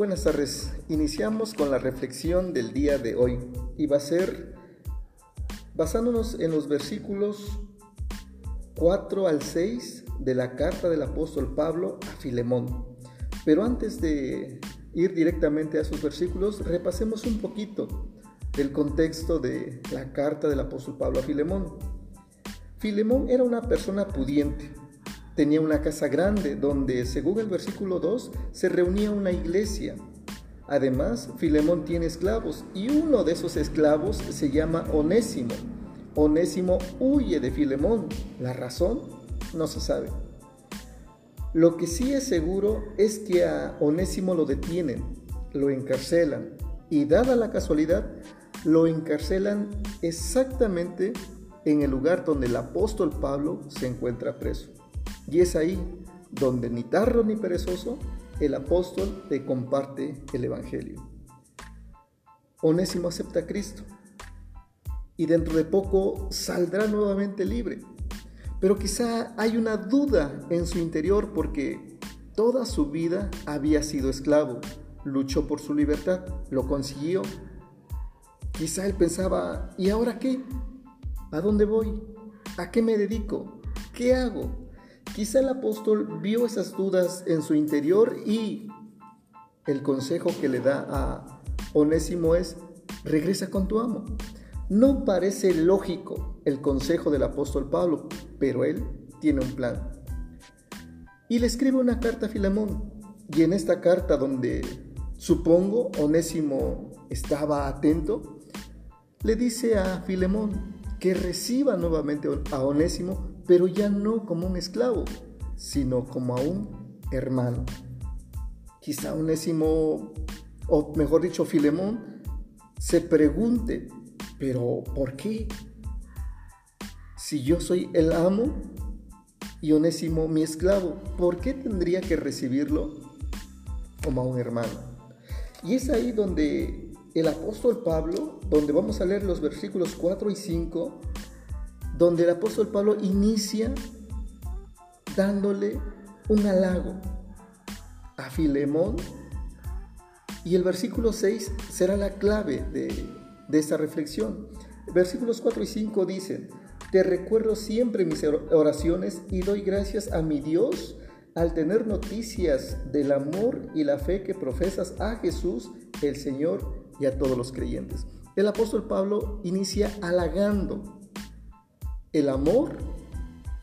Buenas tardes. Iniciamos con la reflexión del día de hoy y va a ser basándonos en los versículos 4 al 6 de la carta del apóstol Pablo a Filemón. Pero antes de ir directamente a esos versículos, repasemos un poquito el contexto de la carta del apóstol Pablo a Filemón. Filemón era una persona pudiente, tenía una casa grande donde, según el versículo 2, se reunía una iglesia. Además, Filemón tiene esclavos y uno de esos esclavos se llama Onésimo. Onésimo huye de Filemón. ¿La razón? No se sabe. Lo que sí es seguro es que a Onésimo lo detienen, lo encarcelan y dada la casualidad, lo encarcelan exactamente en el lugar donde el apóstol Pablo se encuentra preso. Y es ahí donde ni tarro ni perezoso el apóstol le comparte el Evangelio. Onésimo acepta a Cristo y dentro de poco saldrá nuevamente libre. Pero quizá hay una duda en su interior porque toda su vida había sido esclavo, luchó por su libertad, lo consiguió. Quizá él pensaba, ¿y ahora qué? ¿A dónde voy? ¿A qué me dedico? ¿Qué hago? Quizá el apóstol vio esas dudas en su interior y el consejo que le da a Onésimo es, regresa con tu amo. No parece lógico el consejo del apóstol Pablo, pero él tiene un plan. Y le escribe una carta a Filemón. Y en esta carta donde supongo Onésimo estaba atento, le dice a Filemón que reciba nuevamente a Onésimo pero ya no como un esclavo, sino como a un hermano. Quizá Onésimo, o mejor dicho, Filemón, se pregunte, pero ¿por qué? Si yo soy el amo y Onésimo mi esclavo, ¿por qué tendría que recibirlo como a un hermano? Y es ahí donde el apóstol Pablo, donde vamos a leer los versículos 4 y 5, donde el apóstol Pablo inicia dándole un halago a Filemón y el versículo 6 será la clave de, de esta reflexión. Versículos 4 y 5 dicen, te recuerdo siempre mis oraciones y doy gracias a mi Dios al tener noticias del amor y la fe que profesas a Jesús, el Señor, y a todos los creyentes. El apóstol Pablo inicia halagando el amor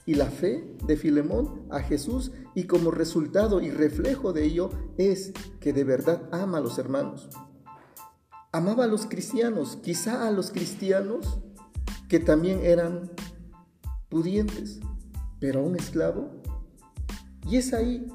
y la fe de Filemón a Jesús y como resultado y reflejo de ello es que de verdad ama a los hermanos. Amaba a los cristianos, quizá a los cristianos que también eran pudientes, pero a un esclavo. Y es ahí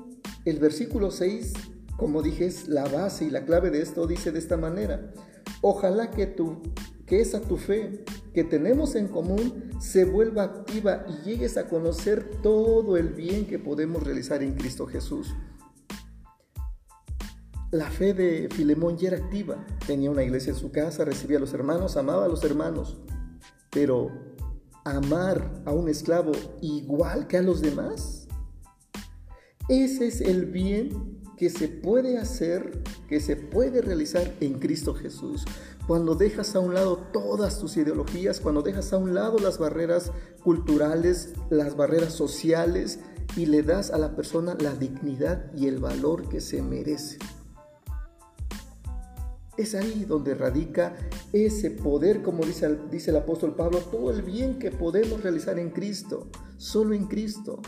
el versículo 6, como dije, es la base y la clave de esto, dice de esta manera, ojalá que, tu, que esa tu fe que tenemos en común se vuelva activa y llegues a conocer todo el bien que podemos realizar en Cristo Jesús. La fe de Filemón ya era activa. Tenía una iglesia en su casa, recibía a los hermanos, amaba a los hermanos. Pero amar a un esclavo igual que a los demás, ese es el bien que se puede hacer, que se puede realizar en Cristo Jesús. Cuando dejas a un lado todas tus ideologías, cuando dejas a un lado las barreras culturales, las barreras sociales y le das a la persona la dignidad y el valor que se merece. Es ahí donde radica ese poder, como dice, dice el apóstol Pablo, todo el bien que podemos realizar en Cristo. Solo en Cristo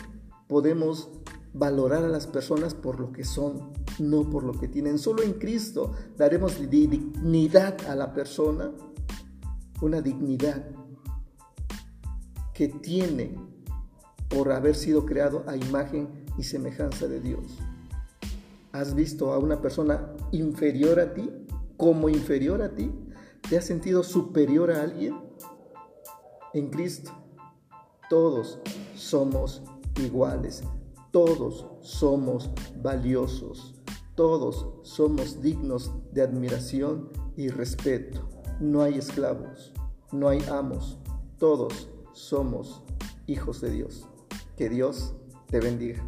podemos valorar a las personas por lo que son, no por lo que tienen. Solo en Cristo daremos dignidad a la persona, una dignidad que tiene por haber sido creado a imagen y semejanza de Dios. ¿Has visto a una persona inferior a ti como inferior a ti? ¿Te has sentido superior a alguien? En Cristo todos somos iguales todos somos valiosos, todos somos dignos de admiración y respeto. No hay esclavos, no hay amos, todos somos hijos de Dios. Que Dios te bendiga.